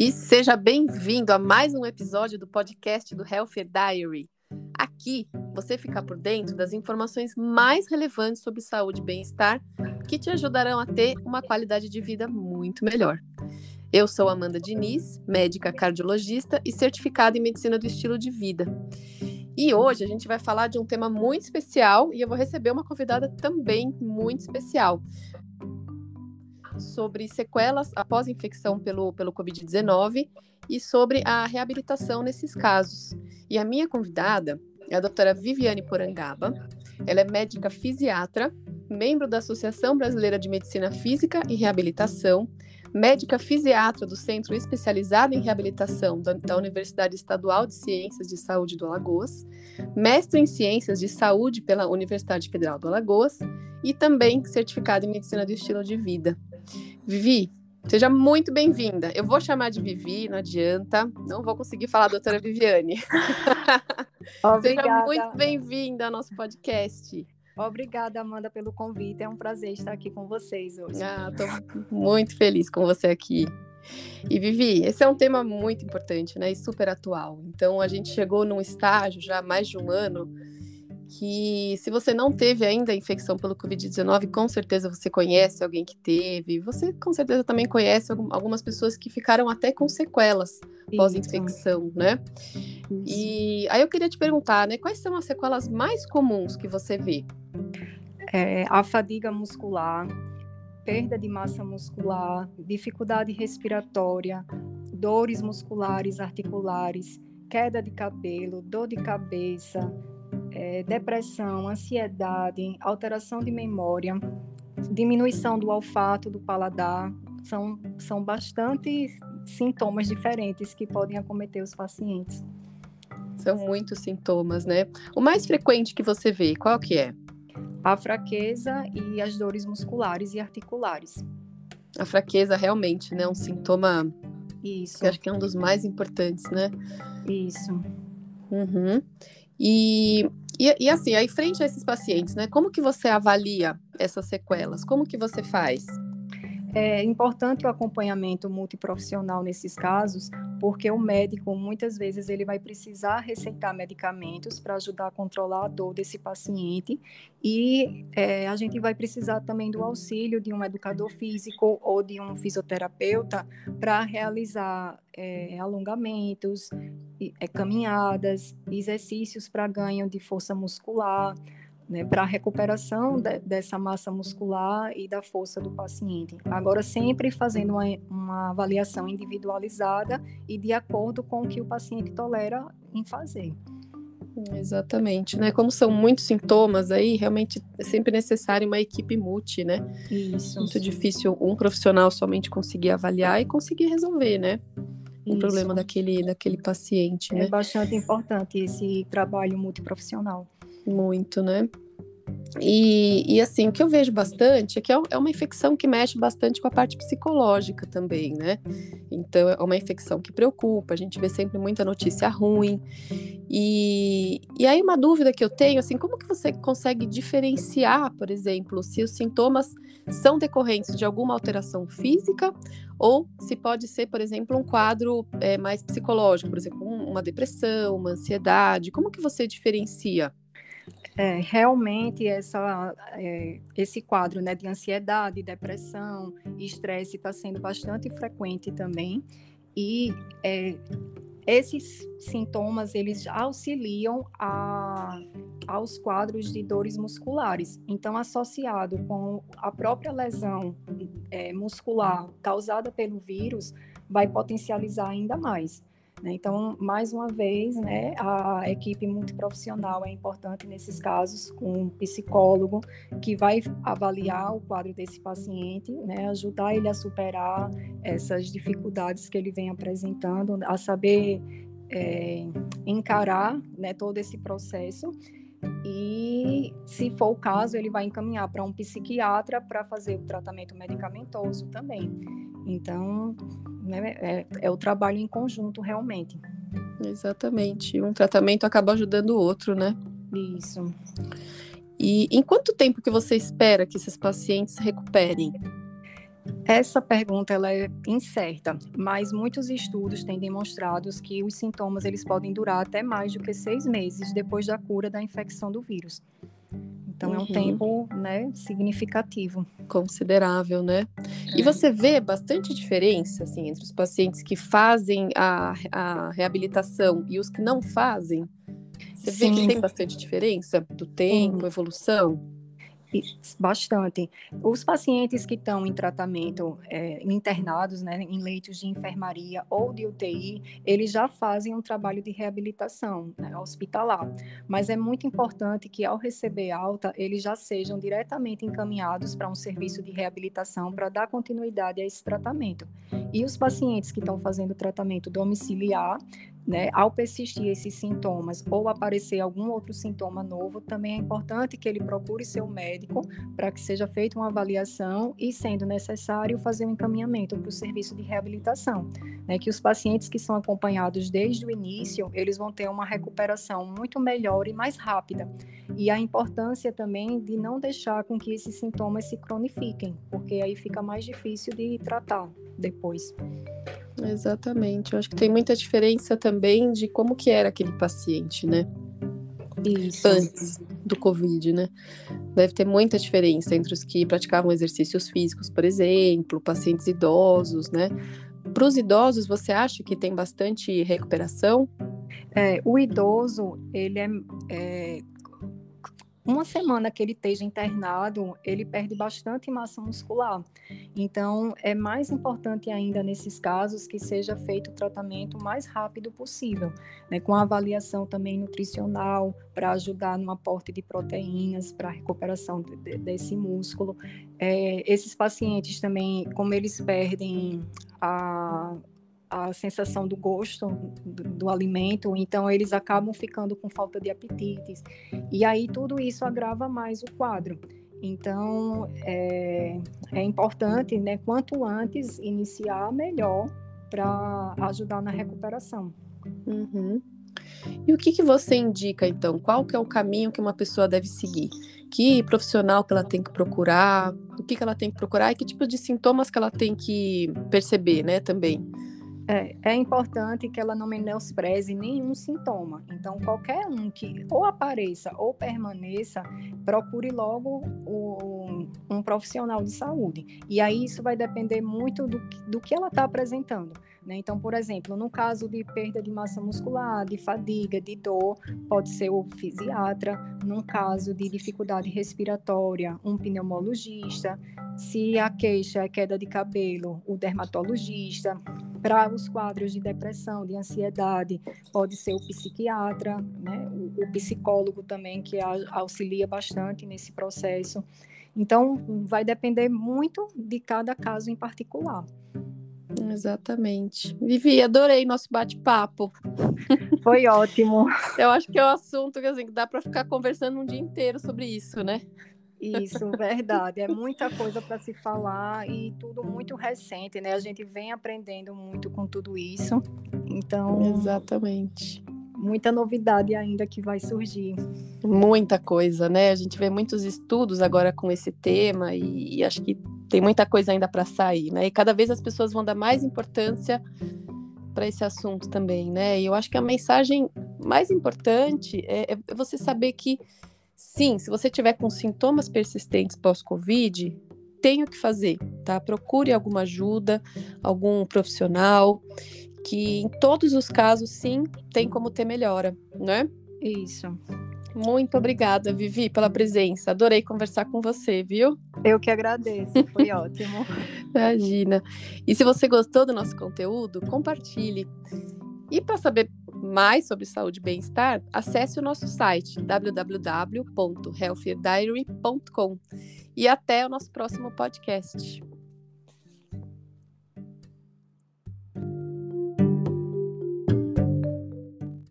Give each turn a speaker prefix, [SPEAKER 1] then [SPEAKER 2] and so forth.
[SPEAKER 1] e seja bem-vindo a mais um episódio do podcast do Healthier Diary. Aqui você fica por dentro das informações mais relevantes sobre saúde e bem-estar que te ajudarão a ter uma qualidade de vida muito melhor. Eu sou Amanda Diniz, médica cardiologista e certificada em medicina do estilo de vida. E hoje a gente vai falar de um tema muito especial e eu vou receber uma convidada também muito especial sobre sequelas após infecção pelo, pelo Covid-19 e sobre a reabilitação nesses casos. E a minha convidada é a doutora Viviane Porangaba. Ela é médica fisiatra, membro da Associação Brasileira de Medicina Física e Reabilitação, médica fisiatra do Centro Especializado em Reabilitação da, da, Universidade Estadual de Ciências de Saúde do Alagoas, mestre em Ciências de Saúde pela Universidade Federal do Alagoas e também certificada em Medicina do Estilo de Vida. Vivi, seja muito bem-vinda. Eu vou chamar de Vivi, não adianta. Não vou conseguir falar doutora Viviane. seja muito bem-vinda ao nosso podcast.
[SPEAKER 2] Obrigada, Amanda, pelo convite. É um prazer estar aqui com vocês hoje.
[SPEAKER 1] Ah, estou muito feliz com você aqui. E Vivi, esse é um tema muito importante, né? E super atual. Então, a gente chegou num estágio já há mais de um ano que se você não teve ainda a infecção pelo Covid-19, com certeza você conhece alguém que teve. Você com certeza também conhece algumas pessoas que ficaram até com sequelas pós-infecção, né? Isso. E aí eu queria te perguntar, né, quais são as sequelas mais comuns que você vê?
[SPEAKER 2] É, a fadiga muscular, perda de massa muscular, dificuldade respiratória, dores musculares articulares, queda de cabelo, dor de cabeça, é, depressão, ansiedade, alteração de memória, diminuição do olfato, do paladar, são, são bastante sintomas diferentes que podem acometer os pacientes.
[SPEAKER 1] São muitos sintomas, né? O mais frequente que você vê, qual que é?
[SPEAKER 2] A fraqueza e as dores musculares e articulares.
[SPEAKER 1] A fraqueza realmente, né? Um sintoma.
[SPEAKER 2] Isso.
[SPEAKER 1] Que acho que é um dos mais importantes, né?
[SPEAKER 2] Isso.
[SPEAKER 1] Uhum. E, e, e, assim, aí frente a esses pacientes, né? Como que você avalia essas sequelas? Como que você faz?
[SPEAKER 2] É importante o acompanhamento multiprofissional nesses casos, porque o médico muitas vezes ele vai precisar receitar medicamentos para ajudar a controlar a dor desse paciente. E é, a gente vai precisar também do auxílio de um educador físico ou de um fisioterapeuta para realizar é, alongamentos, é, caminhadas, exercícios para ganho de força muscular né, para a recuperação de, dessa massa muscular e da força do paciente. Agora, sempre fazendo uma, uma, avaliação individualizada e de acordo com o que o paciente tolera em fazer.
[SPEAKER 1] Exatamente, né? Como são muitos sintomas aí, realmente é sempre necessário uma equipe multi, né?
[SPEAKER 2] Isso.
[SPEAKER 1] Muito difícil um profissional somente conseguir avaliar e conseguir resolver, né? O problema daquele, daquele paciente,
[SPEAKER 2] é
[SPEAKER 1] né?
[SPEAKER 2] Bastante importante esse trabalho multiprofissional.
[SPEAKER 1] Muito, né? E, e, assim, o que eu vejo bastante é que é, é uma infecção que mexe bastante com a parte psicológica também, né? Então, é uma infecção que preocupa, a gente vê sempre muita notícia ruim. E, e aí, uma dúvida que eu tenho, assim, como que você consegue diferenciar, por exemplo, se os sintomas são decorrentes de alguma alteração física ou se pode ser, por exemplo, um quadro é, mais psicológico, por exemplo, uma depressão, uma ansiedade, como que você diferencia?
[SPEAKER 2] É, realmente essa, é, esse quadro né, de ansiedade, depressão estresse está sendo bastante frequente também. E é, esses sintomas eles auxiliam a, aos quadros de dores musculares. Então, associado com a própria lesão é, muscular causada pelo vírus, vai potencializar ainda mais. Né? Então, mais uma vez, né, a equipe multiprofissional é importante nesses casos, com um psicólogo que vai avaliar o quadro desse paciente, né, ajudar ele a superar essas dificuldades que ele vem apresentando, a saber é, encarar né, todo esse processo e, se for o caso, ele vai encaminhar para um psiquiatra para fazer o tratamento medicamentoso também. Então, né, é, é o trabalho em conjunto, realmente.
[SPEAKER 1] Exatamente. Um tratamento acaba ajudando o outro, né?
[SPEAKER 2] Isso.
[SPEAKER 1] E em quanto tempo que você espera que esses pacientes recuperem?
[SPEAKER 2] Essa pergunta ela é incerta, mas muitos estudos têm demonstrado que os sintomas eles podem durar até mais do que seis meses depois da cura da infecção do vírus. Então uhum. é um uhum. tempo, né, significativo,
[SPEAKER 1] considerável, né? É. E você vê bastante diferença, assim, entre os pacientes que fazem a, a reabilitação e os que não fazem. Você Sim. vê que tem bastante diferença do tempo, uhum. evolução?
[SPEAKER 2] Bastante. Os pacientes que estão em tratamento é, internados, né, em leitos de enfermaria ou de UTI, eles já fazem um trabalho de reabilitação né, hospitalar. Mas é muito importante que, ao receber alta, eles já sejam diretamente encaminhados para um serviço de reabilitação para dar continuidade a esse tratamento. E os pacientes que estão fazendo tratamento domiciliar né, ao persistir esses sintomas ou aparecer algum outro sintoma novo, também é importante que ele procure seu médico para que seja feita uma avaliação e, sendo necessário, fazer um encaminhamento para o serviço de reabilitação. Né, que os pacientes que são acompanhados desde o início, eles vão ter uma recuperação muito melhor e mais rápida. E a importância também de não deixar com que esses sintomas se cronifiquem, porque aí fica mais difícil de tratar depois.
[SPEAKER 1] Exatamente. Eu acho que tem muita diferença também de como que era aquele paciente, né?
[SPEAKER 2] Isso.
[SPEAKER 1] Antes do Covid, né? Deve ter muita diferença entre os que praticavam exercícios físicos, por exemplo, pacientes idosos, né? Para os idosos, você acha que tem bastante recuperação?
[SPEAKER 2] É, o idoso, ele é, é uma semana que ele esteja internado, ele perde bastante massa muscular. Então, é mais importante ainda nesses casos que seja feito o tratamento o mais rápido possível, né, com avaliação também nutricional para ajudar no aporte de proteínas para a recuperação de, de, desse músculo. É, esses pacientes também, como eles perdem a a sensação do gosto do, do, alimento, então eles acabam ficando com falta de apetites. E aí tudo isso agrava mais o quadro. Então é, é importante, né, quanto antes iniciar, melhor para ajudar na recuperação.
[SPEAKER 1] Uhum. E o que, que você indica, então? Qual que é o caminho que uma pessoa deve seguir? Que profissional que ela tem que procurar? O que, que ela tem que procurar? E que tipo de sintomas que ela tem que perceber, né, também?
[SPEAKER 2] É, é, importante que ela não menospreze nenhum sintoma. Então, qualquer um que ou apareça ou permaneça, procure logo o, um profissional de saúde. E aí isso vai depender muito do, do que ela está apresentando. Né? Então, por exemplo, no caso de perda de massa muscular, de fadiga, de dor, pode ser o fisiatra. Num caso de dificuldade respiratória, um pneumologista. Se a queixa é queda de cabelo, o dermatologista. Para os quadros de depressão, de ansiedade, pode ser o psiquiatra, né? o, o psicólogo também, que auxilia bastante nesse processo. Então, vai depender muito de cada caso em particular.
[SPEAKER 1] Exatamente. Vivi, adorei nosso bate-papo.
[SPEAKER 2] Foi ótimo.
[SPEAKER 1] Eu acho que é um assunto que, assim, que dá para ficar conversando um dia inteiro sobre isso, né?
[SPEAKER 2] Isso, verdade. É muita coisa para se falar e tudo muito recente, né? A gente vem aprendendo muito com tudo isso. Então.
[SPEAKER 1] Exatamente.
[SPEAKER 2] Muita novidade ainda que vai surgir.
[SPEAKER 1] Muita coisa, né? A gente vê muitos estudos agora com esse tema e, e acho que tem muita coisa ainda para sair, né? E cada vez as pessoas vão dar mais importância para esse assunto também, né? E eu acho que a mensagem mais importante é, é você saber que Sim, se você tiver com sintomas persistentes pós-Covid, tem o que fazer, tá? Procure alguma ajuda, algum profissional, que em todos os casos, sim, tem como ter melhora, né?
[SPEAKER 2] Isso.
[SPEAKER 1] Muito obrigada, Vivi, pela presença. Adorei conversar com você, viu?
[SPEAKER 2] Eu que agradeço, foi ótimo.
[SPEAKER 1] Imagina. E se você gostou do nosso conteúdo, compartilhe. E para saber mais sobre saúde e bem-estar, acesse o nosso site www.healthierdiary.com. E até o nosso próximo podcast.